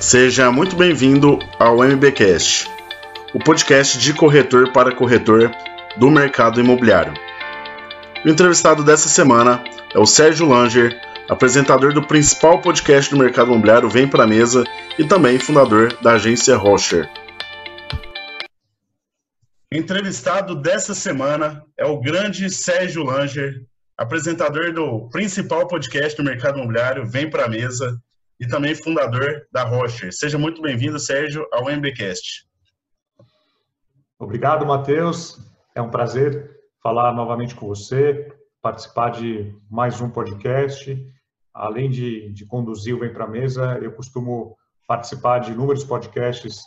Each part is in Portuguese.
Seja muito bem-vindo ao MBcast, o podcast de corretor para corretor do mercado imobiliário. O entrevistado dessa semana é o Sérgio Langer, apresentador do principal podcast do mercado imobiliário Vem Pra Mesa e também fundador da agência Rocher. Entrevistado dessa semana é o grande Sérgio Langer, apresentador do principal podcast do mercado imobiliário Vem Pra Mesa e também fundador da Rocher. Seja muito bem-vindo, Sérgio, ao MBcast. Obrigado, Matheus. É um prazer falar novamente com você, participar de mais um podcast. Além de, de conduzir o Vem para a Mesa, eu costumo participar de inúmeros podcasts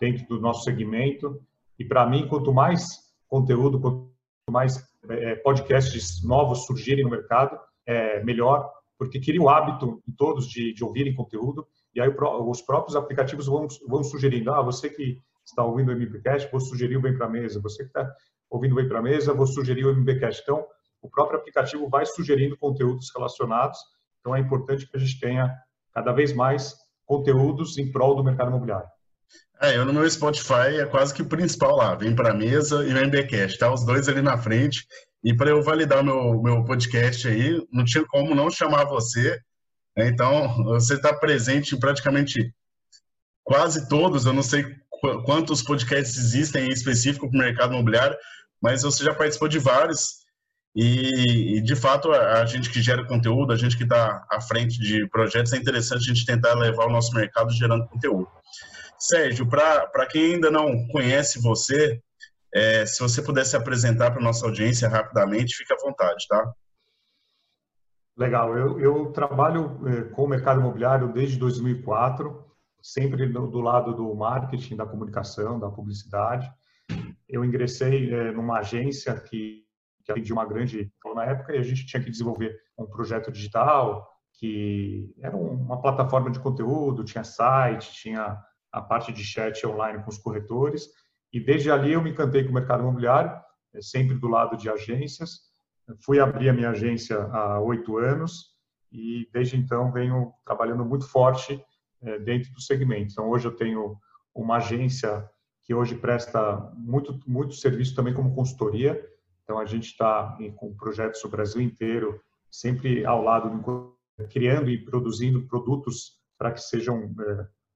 dentro do nosso segmento. E para mim, quanto mais conteúdo, quanto mais é, podcasts novos surgirem no mercado, é melhor, porque cria o hábito em todos de, de ouvirem conteúdo, e aí os próprios aplicativos vão, vão sugerindo, ah, você que está ouvindo o MBcast, vou sugerir o Bem para Mesa, você que está ouvindo o Bem para Mesa, vou sugerir o MBcast. Então, o próprio aplicativo vai sugerindo conteúdos relacionados, então é importante que a gente tenha cada vez mais conteúdos em prol do mercado imobiliário. É, eu no meu Spotify é quase que o principal lá, vem para mesa e o MBcast, tá os dois ali na frente, e para eu validar meu, meu podcast aí, não tinha como não chamar você. Né? Então, você está presente em praticamente quase todos, eu não sei quantos podcasts existem em específico para o mercado imobiliário, mas você já participou de vários. E, de fato, a, gente que gera conteúdo, a gente que está à frente de projetos, é interessante a gente tentar levar o nosso mercado gerando conteúdo. Sérgio, para quem ainda não conhece você, é, se você pudesse apresentar para nossa audiência rapidamente, fique à vontade, tá? Legal. Eu, eu trabalho é, com o mercado imobiliário desde 2004, sempre do, do, lado do marketing, da comunicação, da publicidade. Eu ingressei é, numa agência que, que atendia uma grande na época e a gente tinha que desenvolver um projeto digital que era uma plataforma de conteúdo, tinha site, tinha a parte de chat online com os corretores e desde ali eu me encantei com o mercado imobiliário, é, sempre do lado de agências. Fui abrir a minha agência há oito anos e desde então venho trabalhando muito forte é, dentro do segmento. Então hoje eu tenho uma agência que hoje presta muito muito serviço também como consultoria. Então a gente está com projetos no Brasil inteiro, sempre ao lado criando e produzindo produtos para que sejam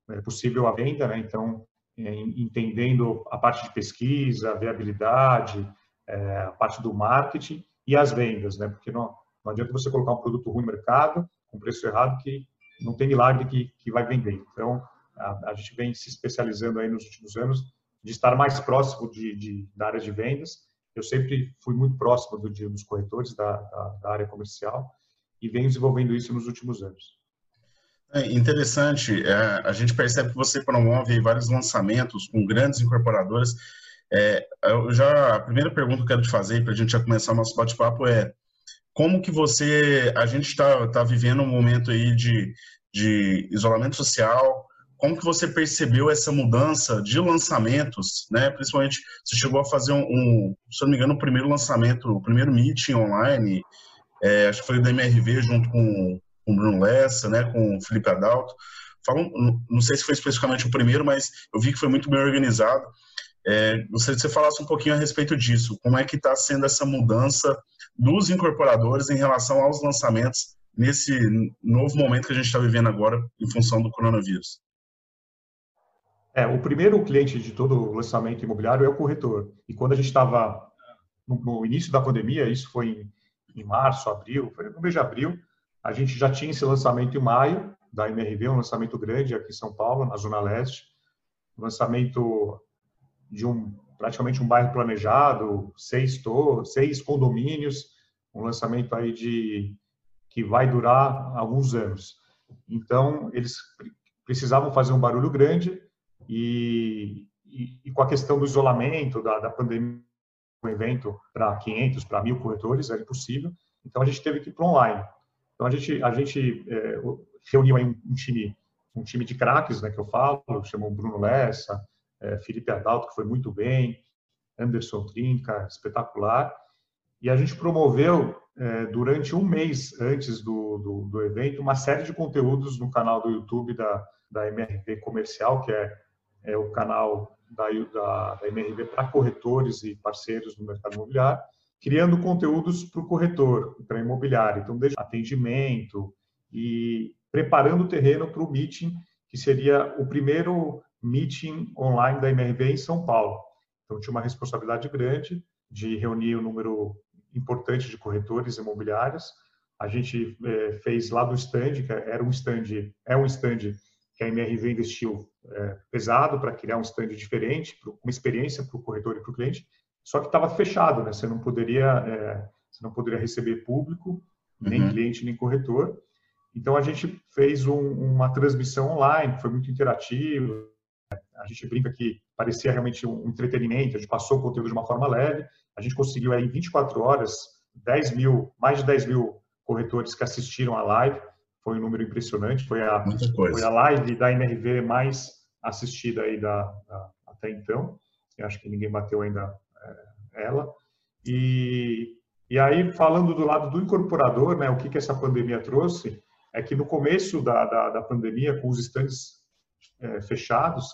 é, possível a venda, né? Então entendendo a parte de pesquisa, a viabilidade, é, a parte do marketing e as vendas, né? Porque não, não adianta você colocar um produto ruim no mercado, com preço errado, que não tem milagre que, que vai vender. Então, a, a gente vem se especializando aí nos últimos anos de estar mais próximo de, de da área de vendas. Eu sempre fui muito próximo do, dos corretores da, da, da área comercial e venho desenvolvendo isso nos últimos anos. É interessante, é, a gente percebe que você promove vários lançamentos com grandes incorporadoras. É, eu já, a primeira pergunta que eu quero te fazer, para a gente já começar o nosso bate-papo, é como que você, a gente está tá vivendo um momento aí de, de isolamento social, como que você percebeu essa mudança de lançamentos, né? Principalmente, você chegou a fazer um, um se não me engano, o primeiro lançamento, o primeiro meeting online, é, acho que foi da MRV junto com com o Bruno Lessa, né, com o Felipe Adalto. Falam, não sei se foi especificamente o primeiro, mas eu vi que foi muito bem organizado. É, gostaria que você falasse um pouquinho a respeito disso. Como é que está sendo essa mudança dos incorporadores em relação aos lançamentos nesse novo momento que a gente está vivendo agora em função do coronavírus? É, o primeiro cliente de todo lançamento imobiliário é o corretor. E quando a gente estava no, no, início da pandemia, isso foi em, em março, abril, foi no mês de abril, a gente já tinha esse lançamento em maio, da MRV, um lançamento grande aqui em São Paulo, na Zona Leste. Lançamento de um praticamente um bairro planejado, seis, to seis condomínios, um lançamento aí de que vai durar alguns anos. Então, eles precisavam fazer um barulho grande e, e, e com a questão do isolamento, da, da pandemia, um evento para 500, para mil corretores era impossível. Então, a gente teve que ir para online. Então a gente a gente é, reuniu aí um, time um time de craques, né, que eu falo, chamou Bruno Lessa, é, Felipe Adalto que foi muito bem, Anderson Trinca, espetacular. E a gente promoveu, é, durante um mês antes do, do, do, evento, uma série de conteúdos no canal do YouTube da, da MRV Comercial, que é, é o canal da, da, da MRV para corretores e parceiros do mercado imobiliário, criando conteúdos para o corretor, para imobiliário. Então, desde atendimento e preparando o terreno para o meeting, que seria o primeiro meeting online da MRV em São Paulo. Então, tinha uma responsabilidade grande de reunir um número importante de corretores imobiliários. A gente é, fez lá do stand, que era um stand, é um stand que a MRV investiu é, pesado para criar um stand diferente, uma experiência para o corretor e para o cliente, só que estava fechado, né? Você não poderia, é, você não poderia receber público, nem uhum. cliente, nem corretor. Então a gente fez um, uma transmissão online, foi muito interativo. A gente brinca que parecia realmente um entretenimento, a gente passou o conteúdo de uma forma leve. A gente conseguiu aí, em 24 horas 10 mil, mais de 10 mil corretores que assistiram a live. Foi um número impressionante. Foi a, foi a live da MRV mais assistida aí da, da até então. Eu acho que ninguém bateu ainda ela. E, e aí, falando do lado do incorporador, né, o que, que essa pandemia trouxe, é que no começo da, da, da pandemia, com os estandes é, fechados,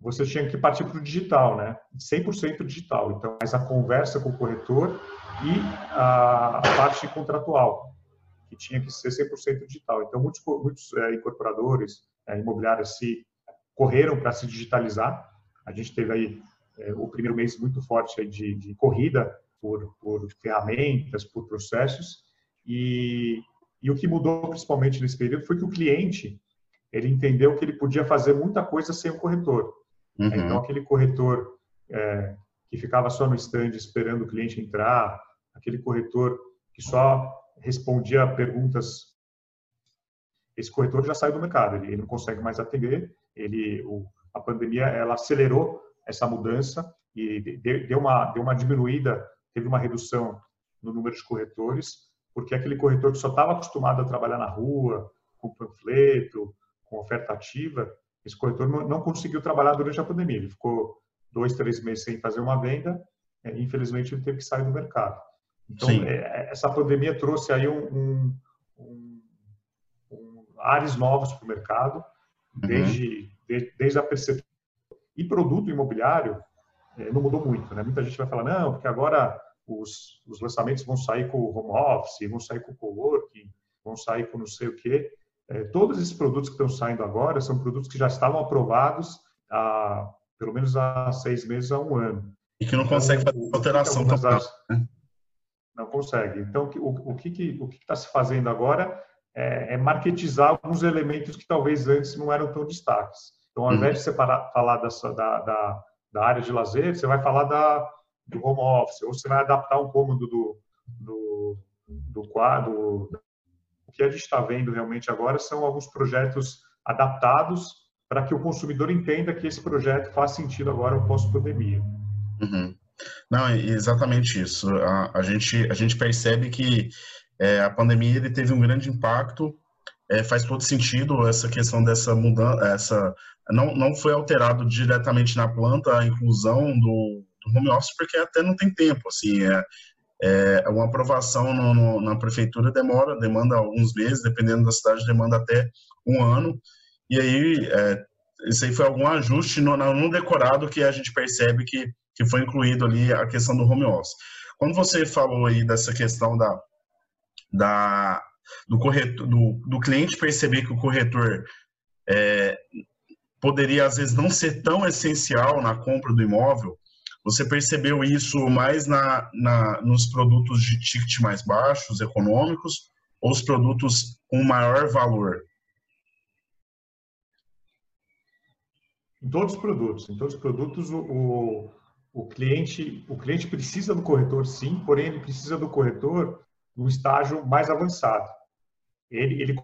você tinha que partir para o digital, né? 100% digital. Então, mais a conversa com o corretor e a, parte contratual, que tinha que ser 100% digital. Então, muitos, muitos é, incorporadores é, imobiliários se correram para se digitalizar. A gente teve aí é, o primeiro mês muito forte de, de corrida por, por ferramentas, por processos. E, e o que mudou principalmente nesse período foi que o cliente ele entendeu que ele podia fazer muita coisa sem o corretor. Uhum. Então, aquele corretor é, que ficava só no stand esperando o cliente entrar, aquele corretor que só respondia perguntas, esse corretor já saiu do mercado, ele, ele não consegue mais atender, ele, o, a pandemia ela acelerou essa mudança e deu uma, deu uma diminuída, teve uma redução no número de corretores, porque aquele corretor que só estava acostumado a trabalhar na rua, com panfleto, com oferta ativa, esse corretor não conseguiu trabalhar durante a pandemia. Ele ficou dois, três meses sem fazer uma venda, é, infelizmente ele teve que sair do mercado. Então, é, é, essa pandemia trouxe aí um, um, um, um ares novos para o mercado, uhum. desde, de, desde a percepção. E produto imobiliário é, não mudou muito. Né? Muita gente vai falar, não, porque agora os, os lançamentos vão sair com o home office, vão sair com o coworking, vão sair com não sei o quê. É, todos esses produtos que estão saindo agora são produtos que já estavam aprovados há pelo menos há seis meses a um ano. E que não então, consegue fazer alteração também. Né? Não consegue. Então, o, o que está se fazendo agora é, é, marketizar alguns elementos que talvez antes não eram tão destaques. Então, ao invés de você parar, falar dessa, da, da, da, área de lazer, você vai falar da, do home office, ou você vai adaptar um cômodo do, do, do quadro, o que a gente está vendo realmente agora são alguns projetos adaptados para que o consumidor entenda que esse projeto faz sentido agora pós-pandemia. Uhum. Não, é exatamente isso. A, a, gente, a gente percebe que é, a pandemia ele teve um grande impacto, é, faz todo sentido essa questão dessa mudança, essa, não, não foi alterado diretamente na planta a inclusão do, do home office, porque até não tem tempo, assim, é, é, uma aprovação no, no, na prefeitura demora, demanda alguns meses, dependendo da cidade, demanda até um ano. E aí, é, isso aí foi algum ajuste no, no decorado que a gente percebe que, que foi incluído ali a questão do home office. Quando você falou aí dessa questão da, da, do, corretor, do, do cliente perceber que o corretor é, poderia, às vezes, não ser tão essencial na compra do imóvel, você percebeu isso mais na, na, nos produtos de ticket mais baixos, econômicos, ou os produtos com maior valor? Em todos os produtos. Em todos os produtos, o, o, cliente, o cliente precisa do corretor, sim, porém ele precisa do corretor no estágio mais avançado. Ele, ele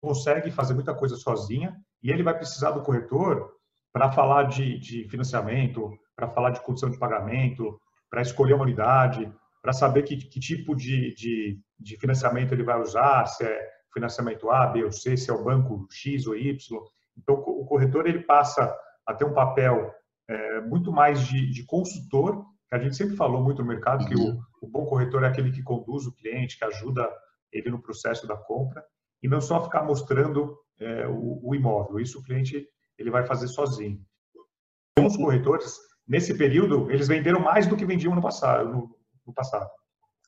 consegue fazer muita coisa sozinha e ele vai precisar do corretor para falar de, de financiamento, para falar de condição de pagamento, para escolher uma unidade, para saber que, que tipo de, de, de, financiamento ele vai usar, se é financiamento A, B ou C, se é o banco X ou Y. Então, o corretor ele passa a ter um papel é, muito mais de, de consultor que a gente sempre falou muito no mercado, que o, uhum. o bom corretor é aquele que conduz o cliente, que ajuda ele no processo da compra, e não só ficar mostrando é, o, o, imóvel. Isso o cliente ele vai fazer sozinho. Os corretores, nesse período, eles venderam mais do que vendiam no passado. No, no passado.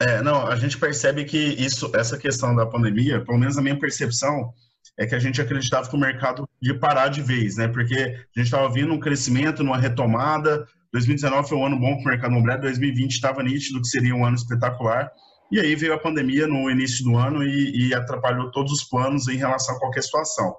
É, não, a gente percebe que isso, essa questão da pandemia, pelo menos a minha percepção, é que a gente acreditava que o mercado ia parar de vez, né? Porque a gente estava vindo um crescimento, numa retomada. 2019 foi um ano bom para o mercado imobiliário, 2020 estava nítido que seria um ano espetacular. E aí veio a pandemia no início do ano e, e atrapalhou todos os planos em relação a qualquer situação.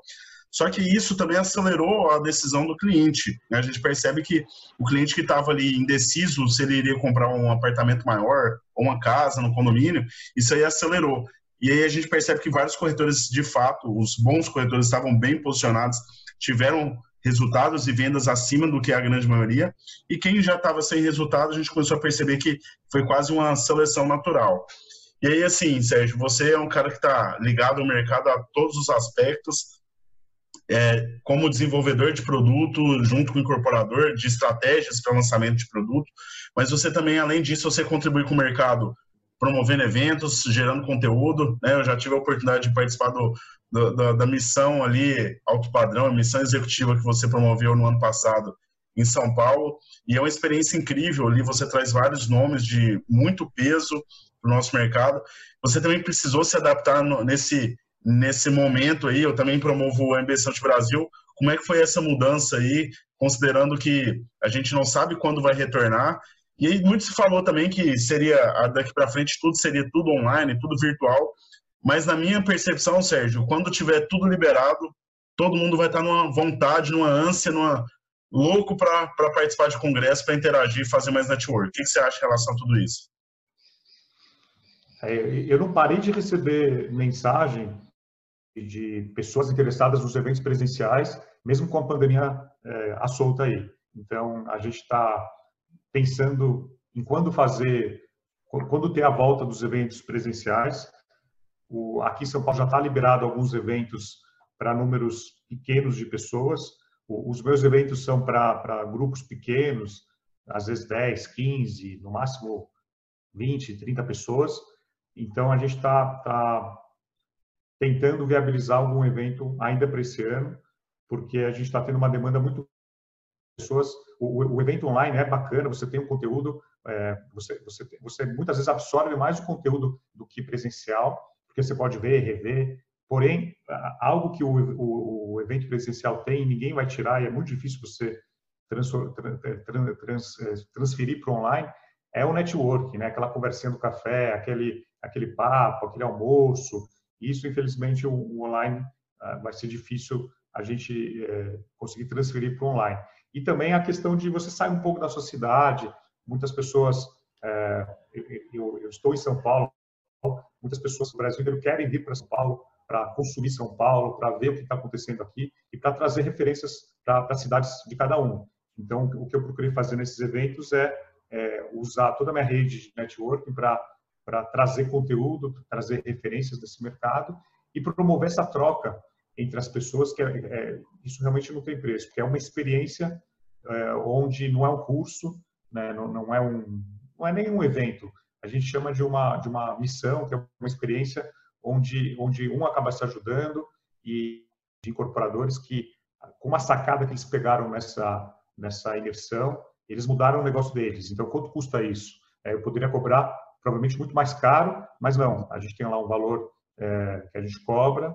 Só que isso também acelerou a decisão do cliente. Né? A gente percebe que o cliente que estava ali indeciso se ele iria comprar um apartamento maior ou uma casa no condomínio, isso aí acelerou. E aí a gente percebe que vários corretores, de fato, os bons corretores estavam bem posicionados, tiveram resultados e vendas acima do que a grande maioria. E quem já estava sem resultado, a gente começou a perceber que foi quase uma seleção natural. E aí, assim, Sérgio, você é um cara que está ligado ao mercado a todos os aspectos, é, como desenvolvedor de produto, junto com o incorporador, de estratégias para lançamento de produto, mas você também, além disso, você contribui com o mercado promovendo eventos, gerando conteúdo, né? Eu já tive a oportunidade de participar do, do da, da, missão ali, alto padrão, a missão executiva que você promoveu no ano passado em São Paulo, e é uma experiência incrível ali, você traz vários nomes de muito peso para o nosso mercado. Você também precisou se adaptar no, nesse nesse momento aí, eu também promovo o Ambição de Brasil. Como é que foi essa mudança aí, considerando que a gente não sabe quando vai retornar? E aí muito se falou também que seria daqui para frente tudo seria tudo online, tudo virtual. Mas na minha percepção, Sérgio, quando tiver tudo liberado, todo mundo vai estar numa vontade, numa ânsia, numa louco para participar de congresso, para interagir, fazer mais network. O que você acha em relação a tudo isso? É, eu não parei de receber mensagem de pessoas interessadas nos eventos presenciais, mesmo com a pandemia é, solta aí. Então, a gente está pensando em quando fazer, quando ter a volta dos eventos presenciais. O, aqui em São Paulo já está liberado alguns eventos para números pequenos de pessoas. Os meus eventos são para grupos pequenos, às vezes 10, 15, no máximo 20, 30 pessoas. Então, a gente está tá tentando viabilizar algum evento ainda para esse ano, porque a gente está tendo uma demanda muito pessoas. O, o, evento online é bacana, você tem um conteúdo, é, você, você, você muitas vezes absorve mais o conteúdo do que presencial, porque você pode ver, rever. Porém, algo que o, o, o evento presencial tem, ninguém vai tirar, e é muito difícil você trans, trans, é, transferir para online, é o network, né? aquela conversinha do café, aquele, aquele papo, aquele almoço, isso, infelizmente, o, o online uh, vai ser difícil a gente uh, conseguir transferir para o online. E também a questão de você sair um pouco da sua cidade. Muitas pessoas, uh, eu, eu, estou em São Paulo, muitas pessoas do Brasil querem vir para São Paulo para consumir São Paulo, para ver o que está acontecendo aqui e para trazer referências para as cidades de cada um. Então, o que eu procurei fazer nesses eventos é, é usar toda a minha rede de networking para trazer conteúdo, trazer referências desse mercado e promover essa troca entre as pessoas, que é, é, isso realmente não tem preço, que é uma experiência é, onde não é um curso, né, não, não, é um, não é nem um evento, a gente chama de uma, de uma missão, que é uma experiência onde, onde um acaba se ajudando e de incorporadores que, com uma sacada que eles pegaram nessa, nessa imersão, eles mudaram o negócio deles. Então, quanto custa isso? É, eu poderia cobrar provavelmente muito mais caro, mas não, a gente tem lá um valor é, que a gente cobra,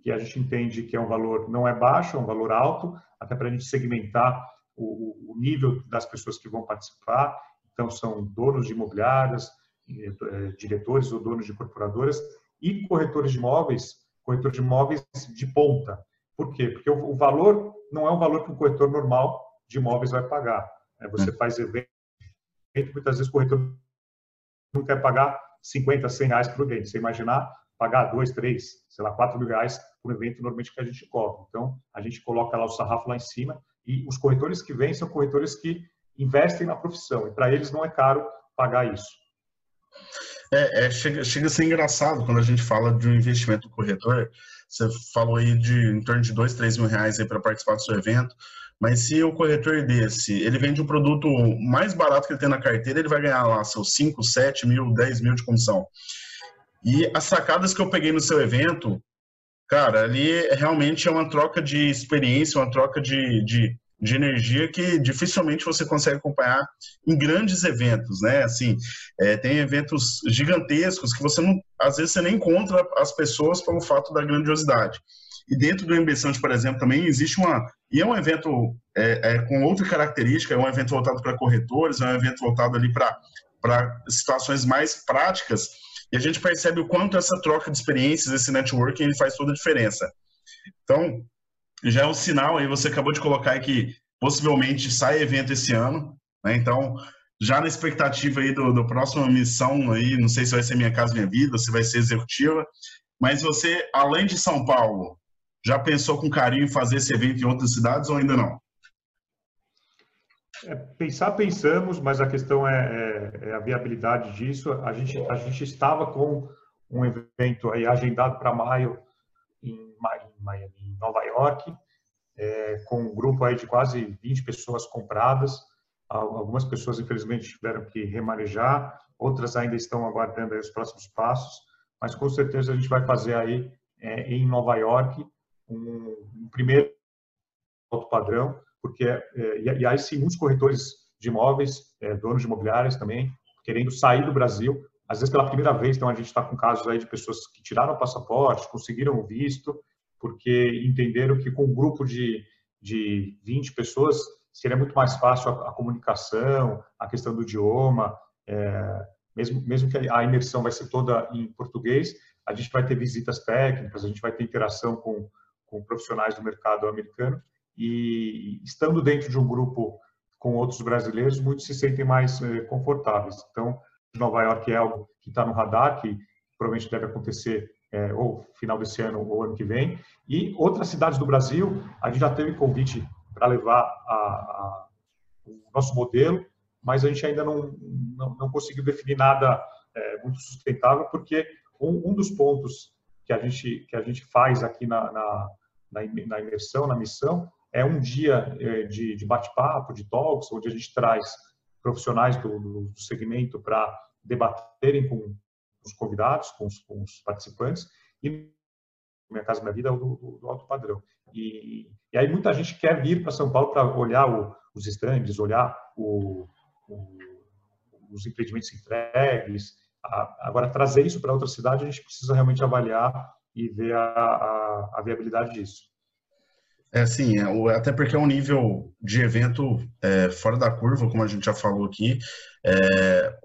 que a gente entende que é um valor não é baixo, é um valor alto, até para a gente segmentar o, o, nível das pessoas que vão participar. Então, são donos de imobiliárias, é, diretores ou donos de corporadoras e corretores de imóveis, corretores de imóveis de ponta. Por quê? Porque o, o valor não é um valor que um corretor normal de imóveis vai pagar. É, você hum. faz evento, muitas vezes o corretor não quer pagar 50, 100 reais por evento. Você imaginar pagar 2, 3, sei lá, 4 mil reais por evento normalmente que a gente cobra. Então, a gente coloca lá o sarrafo lá em cima e os corretores que vêm são corretores que investem na profissão e para eles não é caro pagar isso. É, é, chega, chega a ser engraçado quando a gente fala de um investimento do corretor. Você falou aí de em torno de dois, três mil reais para participar do seu evento. Mas se o corretor desse, ele vende um produto mais barato que ele tem na carteira, ele vai ganhar lá seus 5, 7 mil, 10 mil de comissão. E as sacadas que eu peguei no seu evento, cara, ali realmente é uma troca de experiência, uma troca de, de, de energia que dificilmente você consegue acompanhar em grandes eventos, né? Assim, é, tem eventos gigantescos que você não, às vezes você nem encontra as pessoas pelo fato da grandiosidade. E dentro do MB por exemplo, também existe uma. E é um evento é, é, com outra característica, é um evento voltado para corretores, é um evento voltado ali para situações mais práticas, e a gente percebe o quanto essa troca de experiências, esse networking, ele faz toda a diferença. Então, já é um sinal aí, você acabou de colocar aí que possivelmente sai evento esse ano, né? Então, já na expectativa aí do, do próxima missão aí, não sei se vai ser Minha Casa Minha Vida, se vai ser executiva, mas você, além de São Paulo, já pensou com carinho em fazer esse evento em outras cidades ou ainda não? É, pensar, pensamos, mas a questão é, é, é, a viabilidade disso. A gente, a gente estava com um evento aí agendado para maio em, em, em, Nova York, é, com um grupo aí de quase 20 pessoas compradas. Algumas pessoas, infelizmente, tiveram que remanejar, outras ainda estão aguardando os próximos passos, mas com certeza a gente vai fazer aí é, em Nova York um, um primeiro alto padrão, porque é, e, e aí sim muitos corretores de imóveis, é, donos de imobiliárias também, querendo sair do Brasil, às vezes pela primeira vez, então a gente está com casos aí de pessoas que tiraram o passaporte, conseguiram o visto, porque entenderam que com um grupo de, de 20 pessoas seria muito mais fácil a, a comunicação, a questão do idioma, é, mesmo, mesmo que a imersão vai ser toda em português, a gente vai ter visitas técnicas, a gente vai ter interação com, com profissionais do mercado americano e estando dentro de um grupo com outros brasileiros, muitos se sentem mais eh, confortáveis. Então, Nova York é algo que está no radar, que provavelmente deve acontecer é, ou final desse ano ou ano que vem. E outras cidades do Brasil, a gente já teve convite para levar a, a, o nosso modelo, mas a gente ainda não, não, não conseguiu definir nada é, muito sustentável, porque um, um, dos pontos que a gente, que a gente faz aqui na, na na, imersão, na missão, é um dia é, de, de bate-papo, de talks, onde a gente traz profissionais do, do segmento para debaterem com os convidados, com os, com os, participantes, e Minha Casa Minha Vida é o do, do alto padrão. E, e, aí muita gente quer vir para São Paulo para olhar o, os estandes, olhar o, os empreendimentos entregues. agora, trazer isso para outra cidade, a gente precisa realmente avaliar e ver a, a, a viabilidade disso. É sim, é, até porque é um nível de evento é, fora da curva, como a gente já falou aqui. É,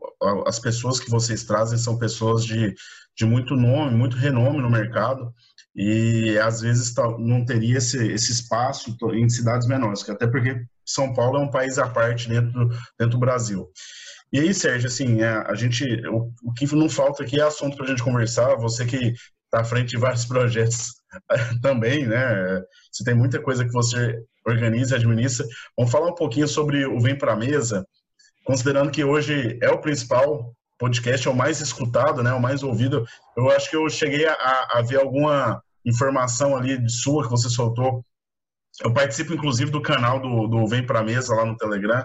as pessoas que vocês trazem são pessoas de, de muito nome, muito renome no mercado, e às vezes não teria esse, esse espaço em cidades menores, até porque São Paulo é um país à parte dentro, dentro do Brasil. E aí, Sérgio, assim, é, a gente, o, o, que não falta aqui é assunto para a gente conversar. Você que está à frente de vários projetos também, né? Você tem muita coisa que você organiza administra. Vamos falar um pouquinho sobre o Vem para a Mesa, considerando que hoje é o principal podcast, é o mais escutado, né? O mais ouvido. Eu acho que eu cheguei a, a ver alguma informação ali de sua que você soltou. Eu participo, inclusive, do canal do, do Vem para a Mesa lá no Telegram.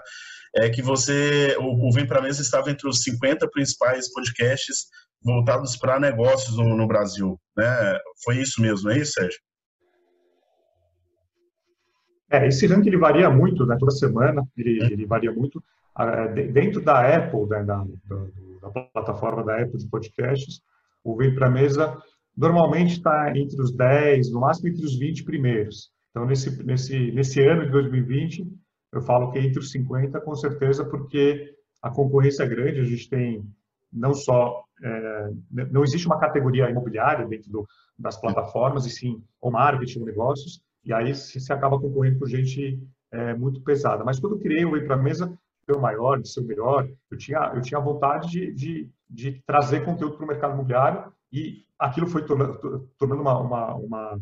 É que você, o, o Vem para a Mesa estava entre os 50 principais podcasts voltados para negócios no, no, Brasil. Né? Foi isso mesmo, é isso, Sérgio? É, esse ranking ele varia muito, né? toda semana ele, é. ele varia muito. Dentro da Apple, né, da, da, da, plataforma da Apple de podcasts, o Vem para Mesa normalmente está entre os 10, no máximo entre os 20 primeiros. Então, nesse, nesse, nesse ano de 2020, eu falo que é entre os 50, com certeza, porque a concorrência é grande, a gente tem não só é, não existe uma categoria imobiliária dentro do, das plataformas, e sim o marketing, negócios, e aí se acaba concorrendo com gente é, muito pesada. Mas quando eu criei o Whey para a Mesa, ser o maior, de ser o melhor, eu tinha, eu tinha vontade de, de, de trazer conteúdo para o mercado imobiliário e aquilo foi tornando, tornando uma, uma, uma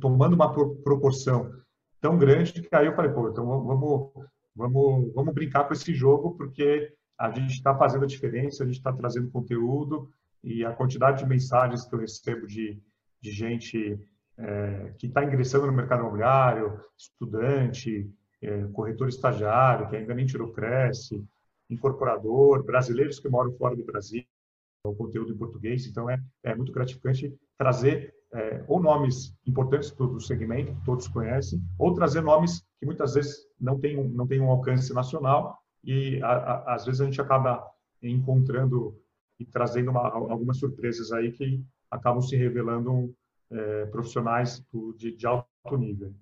tomando uma proporção tão grande que aí eu falei, pô, então vamos, vamos, vamos brincar com esse jogo, porque a gente está fazendo a diferença, a gente está trazendo conteúdo e a quantidade de mensagens que eu recebo de, de gente é, que está ingressando no mercado imobiliário, estudante, é, corretor estagiário, que ainda nem tirou Cresce, incorporador, brasileiros que moram fora do Brasil, o conteúdo em português. Então, é, é muito gratificante trazer é, ou nomes importantes do, segmento, que todos conhecem, ou trazer nomes que muitas vezes não têm, não têm um alcance nacional e, a, a, às vezes, a gente acaba encontrando e trazendo uma, algumas surpresas aí que acabam se revelando é, profissionais de, de, alto nível.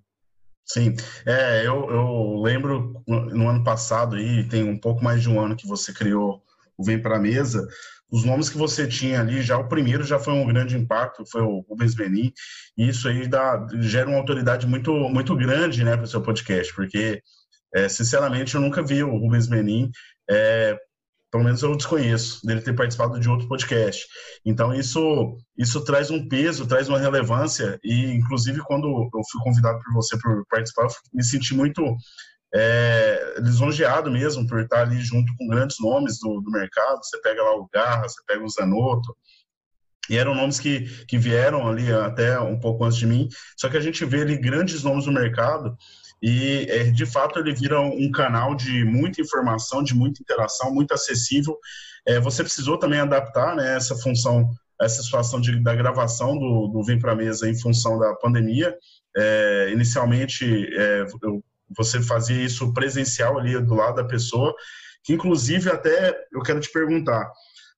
Sim, é, eu, eu lembro no ano passado, aí, tem um pouco mais de um ano que você criou o Vem para a Mesa, os nomes que você tinha ali, já o primeiro já foi um grande impacto, foi o Rubens Benin, e isso aí dá, gera uma autoridade muito, muito grande né, para o seu podcast, porque, é, sinceramente, eu nunca vi o Rubens Benin é, pelo menos eu desconheço, dele ter participado de outro podcast. Então, isso, isso traz um peso, traz uma relevância, e inclusive quando eu fui convidado por você para participar, eu me senti muito é, lisonjeado mesmo por estar ali junto com grandes nomes do, do mercado. Você pega lá o Garra, você pega o Zanotto, e eram nomes que, que vieram ali até um pouco antes de mim, só que a gente vê ali grandes nomes no mercado e é, de fato ele vira um canal de muita informação, de muita interação, muito acessível. É, você precisou também adaptar né, essa função, essa situação de, da gravação do, do Vem para Mesa em função da pandemia. É, inicialmente é, eu, você fazia isso presencial ali do lado da pessoa, que inclusive até eu quero te perguntar.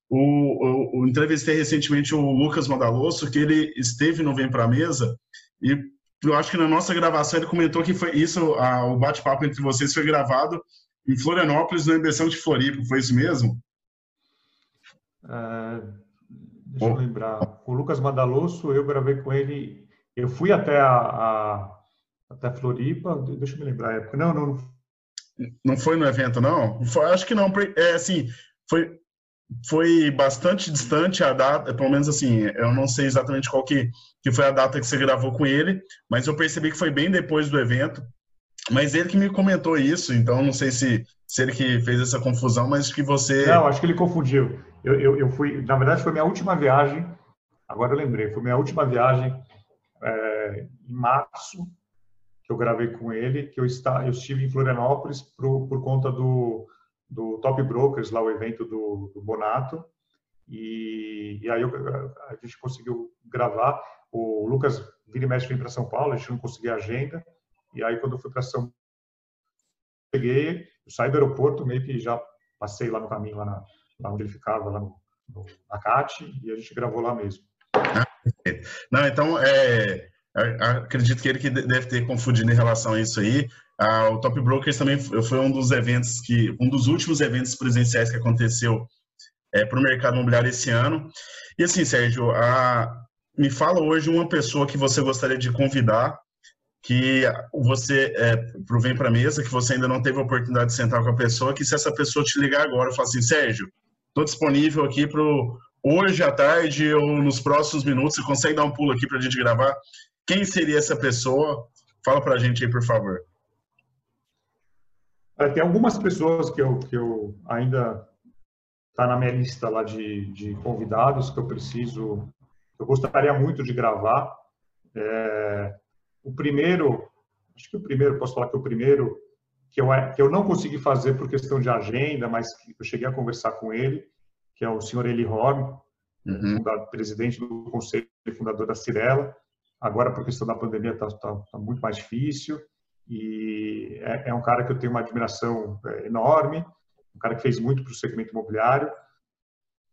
O, o, o entrevistei recentemente o Lucas Madaloso, que ele esteve no Vem para Mesa e eu acho que na nossa gravação ele comentou que foi isso, a, o bate-papo entre vocês foi gravado em Florianópolis, na emissão de Floripa, foi isso mesmo? Uh, deixa oh. eu lembrar. O Lucas Madalosso, eu gravei com ele, eu fui até a, a até Floripa, deixa eu me lembrar a época. Não, não, não. Não foi no evento, não? Foi, acho que não. É assim, foi foi bastante distante a data, pelo menos assim, eu não sei exatamente qual que, que foi a data que você gravou com ele, mas eu percebi que foi bem depois do evento. Mas ele que me comentou isso, então não sei se, se ele que fez essa confusão, mas que você. Não, acho que ele confundiu. Eu, eu, eu fui, na verdade, foi minha última viagem. Agora eu lembrei, foi minha última viagem é, em março que eu gravei com ele, que eu, está, eu estive em Florianópolis por, por conta do, do Top Brokers, lá o evento do, do Bonato, e, e aí eu, a gente conseguiu gravar. O Lucas vira e mexe vem para São Paulo, a gente não conseguia agenda, e aí quando eu fui para São Paulo, cheguei, eu saí do aeroporto, meio que já passei lá no caminho, lá, na, lá onde ele ficava, lá no, no, na CAT, e a gente gravou lá mesmo. Não, então, é, acredito que ele que deve ter confundido em relação a isso aí. Ah, o Top Brokers também foi um dos eventos que, um dos últimos eventos presenciais que aconteceu é, para o mercado imobiliário esse ano. E assim, Sérgio, a, me fala hoje uma pessoa que você gostaria de convidar, que você é, vem para a mesa, que você ainda não teve a oportunidade de sentar com a pessoa, que se essa pessoa te ligar agora e falar assim, Sérgio, estou disponível aqui para hoje à tarde ou nos próximos minutos, você consegue dar um pulo aqui para a gente gravar? Quem seria essa pessoa? Fala para a gente aí, por favor. Tem algumas pessoas que eu, que eu ainda está na minha lista lá de, de convidados que eu preciso, eu gostaria muito de gravar. É, o primeiro, acho que o primeiro, posso falar que o primeiro que eu, que eu não consegui fazer por questão de agenda, mas que eu cheguei a conversar com ele, que é o senhor Eli Horn, uhum. fundador, presidente do conselho e fundador da Cirela. Agora, por questão da pandemia, está tá, tá muito mais difícil e é, é, um cara que eu tenho uma admiração é, enorme, um cara que fez muito para o segmento imobiliário.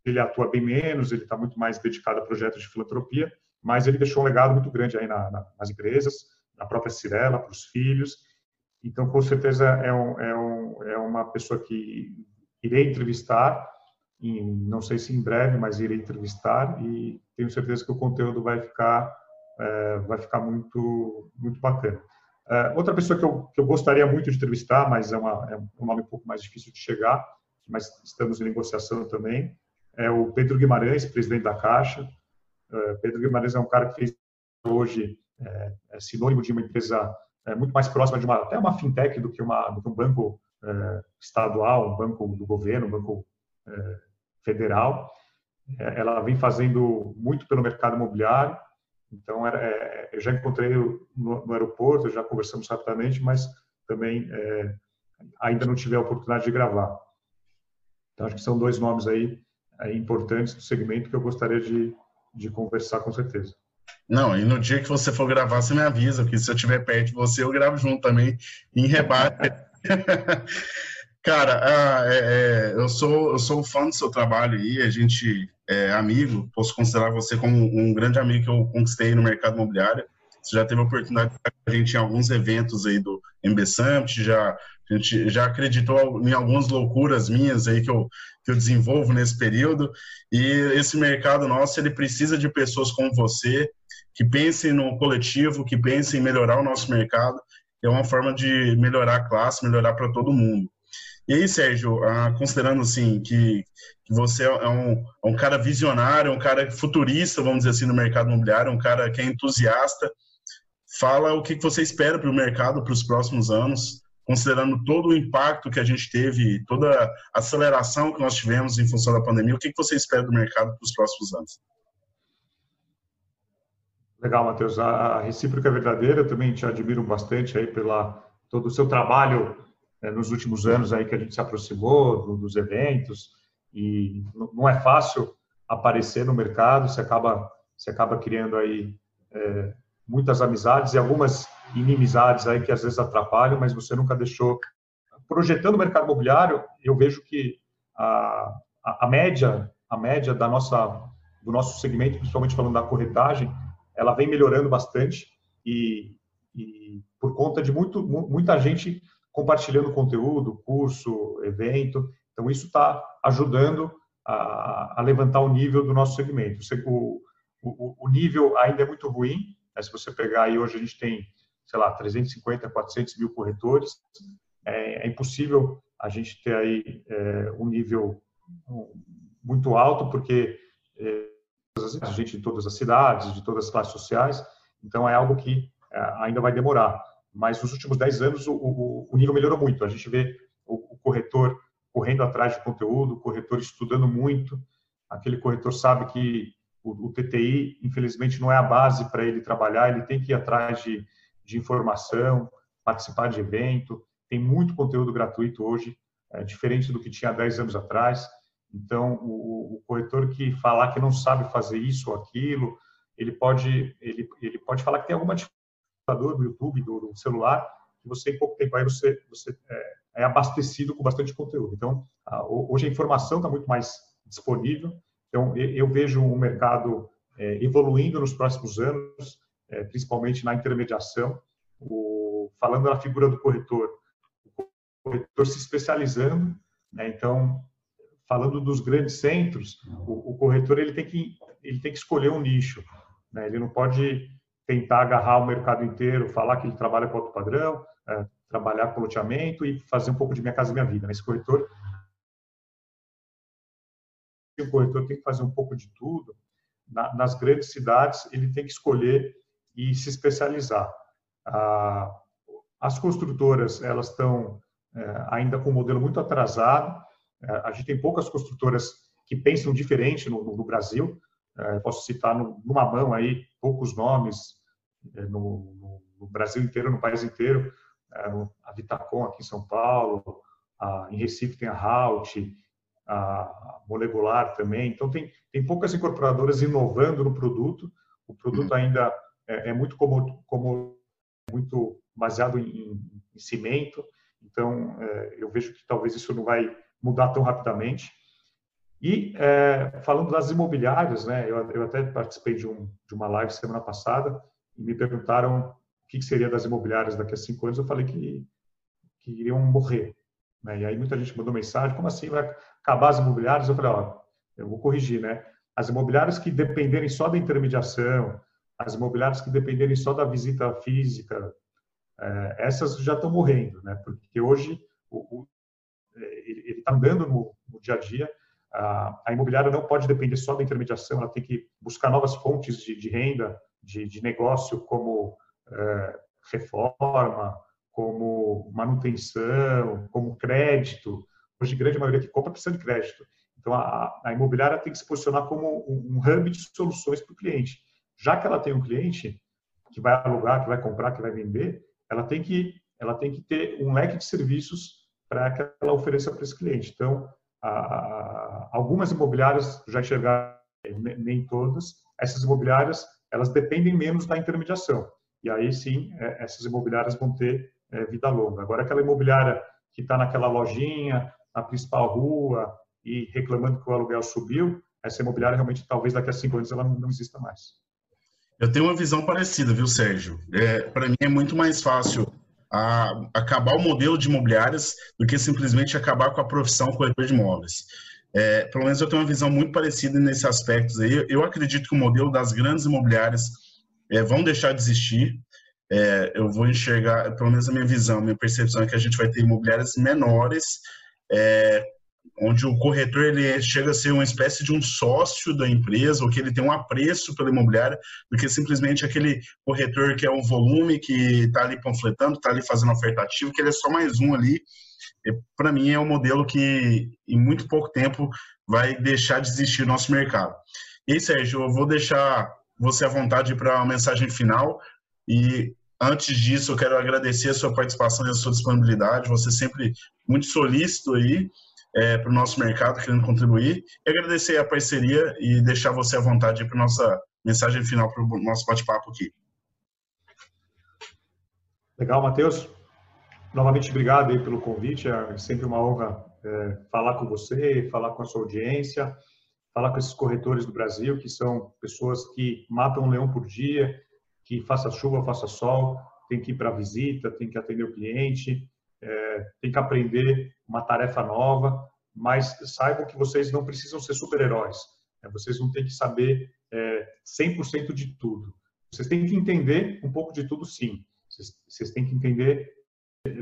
Ele atua bem menos, ele está muito mais dedicado a projetos de filantropia, mas ele deixou um legado muito grande aí na, na, nas empresas, na própria Cirela, para os filhos. Então, com certeza, é, um, é, um, é uma pessoa que irei entrevistar, em, não sei se em breve, mas irei entrevistar e tenho certeza que o conteúdo vai ficar, é, vai ficar muito, muito bacana. Uh, outra pessoa que eu, que eu gostaria muito de entrevistar, mas é, uma, é um nome um pouco mais difícil de chegar, mas estamos em negociação também, é o Pedro Guimarães, presidente da Caixa. Uh, Pedro Guimarães é um cara que fez hoje é, é sinônimo de uma empresa é, muito mais próxima de uma até uma fintech do que, uma, do que um banco é, estadual, um banco do governo, um banco é, federal. ela vem fazendo muito pelo mercado imobiliário Então, era, é, eu já encontrei no, no, aeroporto, já conversamos rapidamente, mas também é, ainda não tive a oportunidade de gravar. Então, acho que são dois nomes aí é, importantes do segmento que eu gostaria de, de conversar com certeza. Não, e no dia que você for gravar, você me avisa, porque se eu estiver perto de você, eu gravo junto também, em rebate. Cara, ah, é, é, eu, sou, eu sou fã do seu trabalho aí, a gente é amigo, posso considerar você como um grande amigo que eu conquistei no mercado imobiliário. Você já teve a oportunidade a gente em alguns eventos aí do MB Summit, já, a gente já acreditou em algumas loucuras minhas aí que eu, que eu desenvolvo nesse período. E esse mercado nosso, ele precisa de pessoas como você, que pensem no coletivo, que pensem em melhorar o nosso mercado. É uma forma de melhorar a classe, melhorar para todo mundo. E aí, Sérgio, ah, considerando assim que, que você é um, é um, cara visionário, um cara futurista, vamos dizer assim, no mercado imobiliário, um cara que é entusiasta, fala o que você espera para o mercado para os próximos anos, considerando todo o impacto que a gente teve, toda a aceleração que nós tivemos em função da pandemia, o que você espera do mercado para os próximos anos? Legal, Matheus. A recíproca é verdadeira. Eu também te admiro bastante aí pela todo o seu trabalho é, nos últimos anos aí que a gente se aproximou do, dos eventos e não é fácil aparecer no mercado, você acaba você acaba criando aí é, muitas amizades e algumas inimizades aí que às vezes atrapalham, mas você nunca deixou. Projetando o mercado imobiliário, eu vejo que a, a, a média a média da nossa do nosso segmento, principalmente falando da corretagem, ela vem melhorando bastante e, e por conta de muito, muita gente compartilhando conteúdo, curso, evento. Então, isso está ajudando a, a, levantar o nível do nosso segmento. O, o, o nível ainda é muito ruim. Né? Se você pegar aí, hoje a gente tem, sei lá, 350, 400 mil corretores. É, é impossível a gente ter aí é, um nível muito alto, porque é, a gente de todas as cidades, de todas as classes sociais, então é algo que é, ainda vai demorar mas nos últimos 10 anos o, o, o nível melhorou muito. A gente vê o, o, corretor correndo atrás de conteúdo, o corretor estudando muito. Aquele corretor sabe que o, TTI, infelizmente, não é a base para ele trabalhar, ele tem que ir atrás de, de informação, participar de evento. Tem muito conteúdo gratuito hoje, é, diferente do que tinha 10 anos atrás. Então, o, o, corretor que falar que não sabe fazer isso ou aquilo, ele pode, ele, ele pode falar que tem alguma dificuldade computador, do YouTube, do, do, celular, que você em pouco tempo aí você, você é, é abastecido com bastante conteúdo. Então, a, hoje a informação está muito mais disponível. Então, eu, vejo o mercado é, evoluindo nos próximos anos, é, principalmente na intermediação. O, falando da figura do corretor, o corretor se especializando. Né? Então, falando dos grandes centros, o, o, corretor ele tem que ele tem que escolher um nicho. Né? Ele não pode tentar agarrar o mercado inteiro, falar que ele trabalha com outro padrão, é, trabalhar com loteamento e fazer um pouco de minha casa e minha vida. Nesse corretor, o corretor tem que fazer um pouco de tudo. Na, nas grandes cidades, ele tem que escolher e se especializar. Ah, as construtoras, elas estão é, ainda com um modelo muito atrasado. É, a gente tem poucas construtoras que pensam diferente no, no Brasil. É, posso citar numa mão aí poucos nomes, é, no, no, Brasil inteiro, no país inteiro, é, a Vitacom aqui em São Paulo, a, em Recife tem a Halt, a Molecular também. Então, tem, tem poucas incorporadoras inovando no produto. O produto uhum. ainda é, é muito como, como muito baseado em, em cimento. Então, é, eu vejo que talvez isso não vai mudar tão rapidamente. E é, falando das imobiliárias, né, eu, eu até participei de, um, de uma live semana passada e me perguntaram o que seria das imobiliárias daqui a cinco anos, eu falei que, que iriam morrer. Né? E aí muita gente mandou mensagem, como assim vai acabar as imobiliárias? Eu falei, ó, eu vou corrigir, né? As imobiliárias que dependerem só da intermediação, as imobiliárias que dependerem só da visita física, é, essas já estão morrendo, né? Porque hoje o, o, ele está andando no, no, dia a dia. A, a, imobiliária não pode depender só da intermediação, ela tem que buscar novas fontes de, de renda, de, de negócio como é, reforma, como manutenção, como crédito. Hoje, a grande maioria que compra precisa de crédito. Então, a, a imobiliária tem que se posicionar como um, um hub de soluções para o cliente, já que ela tem um cliente que vai alugar, que vai comprar, que vai vender, ela tem que ela tem que ter um leque de serviços para que ela ofereça para esse cliente. Então, a, algumas imobiliárias já enxergaram, nem todas, essas imobiliárias elas dependem menos da intermediação. E aí sim, é, essas imobiliárias vão ter é, vida longa. Agora, aquela imobiliária que está naquela lojinha, na principal rua, e reclamando que o aluguel subiu, essa imobiliária realmente, talvez daqui a cinco anos, ela não, exista mais. Eu tenho uma visão parecida, viu, Sérgio? É, Para mim é muito mais fácil a, acabar o modelo de imobiliárias do que simplesmente acabar com a profissão corretor de imóveis. É, pelo menos eu tenho uma visão muito parecida nesse aspecto aí. Eu acredito que o modelo das grandes imobiliárias é, vão deixar de existir. É, eu vou enxergar, pelo menos a minha visão, minha percepção é que a gente vai ter imobiliárias menores, é, onde o corretor ele chega a ser uma espécie de um sócio da empresa, ou que ele tem um apreço pela imobiliária, do que simplesmente aquele corretor que é um volume, que está ali panfletando, está ali fazendo oferta ativa, que ele é só mais um ali. Para mim, é um modelo que, em muito pouco tempo, vai deixar de existir no nosso mercado. E aí, Sérgio, eu vou deixar você à vontade para a mensagem final. E antes disso, eu quero agradecer a sua participação e a sua disponibilidade. Você sempre muito solícito aí é, para o nosso mercado, querendo contribuir. E agradecer a parceria e deixar você à vontade para nossa mensagem final para o nosso bate-papo aqui. Legal, Matheus. Novamente, obrigado aí pelo convite. É sempre uma honra é, falar com você, falar com a sua audiência, falar com esses corretores do Brasil, que são pessoas que matam um leão por dia, que faça chuva, faça sol, tem que ir para visita, tem que atender o cliente, é, tem que aprender uma tarefa nova, mas saibam que vocês não precisam ser super-heróis. Né? Vocês não têm que saber é, 100% de tudo. Vocês têm que entender um pouco de tudo, sim. Vocês, vocês têm que entender,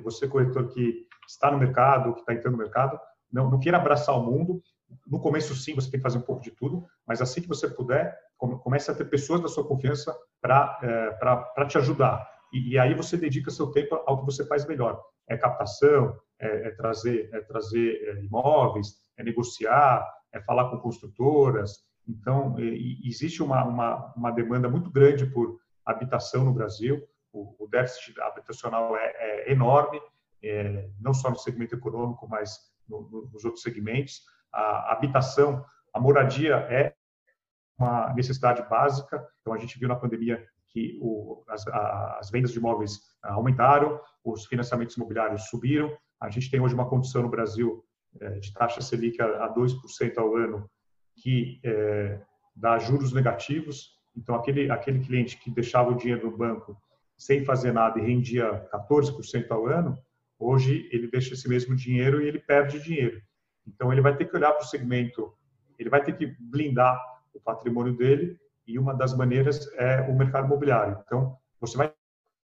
você corretor que está no mercado, que está entrando no mercado, não, não queira abraçar o mundo. No começo, sim, você tem que fazer um pouco de tudo, mas assim que você puder, comece a ter pessoas da sua confiança para é, te ajudar. E, e, aí você dedica seu tempo ao que você faz melhor é captação, é, é trazer, é trazer é, imóveis, é negociar, é falar com construtoras. Então, existe uma, uma, uma demanda muito grande por habitação no Brasil. O, déficit habitacional é, é enorme, é, não só no segmento econômico, mas no, no, nos outros segmentos. A habitação, a moradia é uma necessidade básica. Então, a gente viu na pandemia que o, as, as, vendas de imóveis aumentaram, os financiamentos imobiliários subiram. A gente tem hoje uma condição no Brasil é, de taxa Selic a, 2% ao ano, que é, dá juros negativos. Então, aquele, aquele cliente que deixava o dinheiro no banco sem fazer nada e rendia 14% ao ano, hoje ele deixa esse mesmo dinheiro e ele perde dinheiro. Então, ele vai ter que olhar para o segmento, ele vai ter que blindar o patrimônio dele e uma das maneiras é o mercado imobiliário. Então, você vai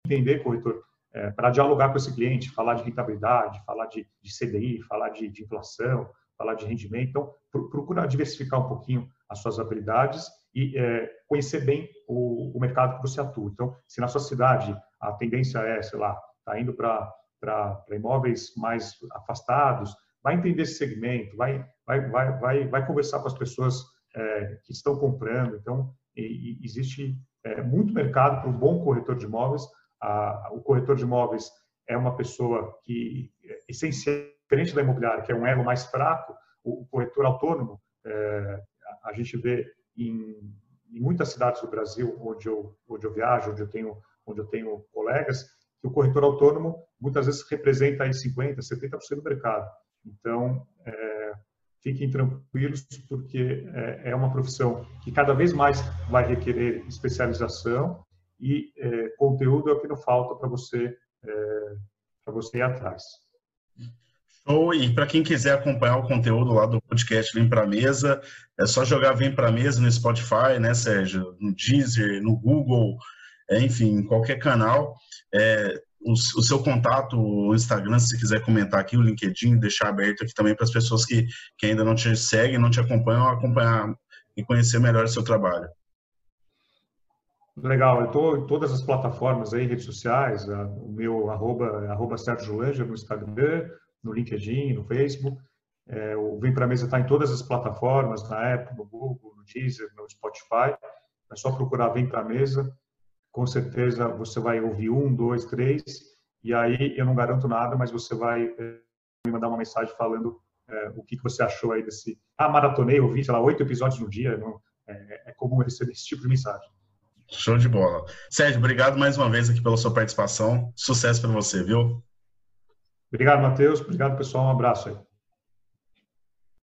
entender, corretor, é, para dialogar com esse cliente, falar de rentabilidade, falar de, de CDI, falar de, de, inflação, falar de rendimento. Então, procura diversificar um pouquinho as suas habilidades e é, conhecer bem o, o, mercado que você atua. Então, se na sua cidade a tendência é, sei lá, está indo para imóveis mais afastados, vai entender esse segmento, vai, vai, vai, vai, vai conversar com as pessoas é, que estão comprando. Então, e, e existe é, muito mercado para um bom corretor de imóveis. A, o corretor de imóveis é uma pessoa que, é essencial, diferente da imobiliária, que é um elo mais fraco, o, corretor autônomo, é, a gente vê em, em, muitas cidades do Brasil onde eu, onde eu viajo, onde eu tenho, onde eu tenho colegas, que o corretor autônomo muitas vezes representa aí 50%, 70% do mercado. Então, é, fiquem tranquilos, porque é, é uma profissão que cada vez mais vai requerer especialização e é, conteúdo é o que não falta para você é, para você ir atrás. Show! E para quem quiser acompanhar o conteúdo lá do podcast Vem para Mesa, é só jogar Vem para Mesa no Spotify, né, Sérgio? No Deezer, no Google, é, enfim, em qualquer canal. É, o, o, seu contato, o Instagram, se quiser comentar aqui, o LinkedIn, deixar aberto aqui também para as pessoas que, que ainda não te seguem, não te acompanham, acompanhar e conhecer melhor o seu trabalho. Legal, eu estou em todas as plataformas aí, redes sociais, o meu arroba, arroba Sérgio Langer no Instagram, no LinkedIn, no Facebook. É, o Vem Para Mesa está em todas as plataformas, na Apple, no Google, no Deezer, no Spotify. é só procurar Vem para a Mesa, com certeza você vai ouvir um, dois, três, e aí eu não garanto nada, mas você vai é, me mandar uma mensagem falando é, o que, que você achou aí desse. Ah, maratonei, ouvi, sei lá, oito episódios no dia, não, é, é comum receber esse tipo de mensagem. Show de bola. Sérgio, obrigado mais uma vez aqui pela sua participação. Sucesso para você, viu? Obrigado, Matheus. Obrigado, pessoal. Um abraço aí.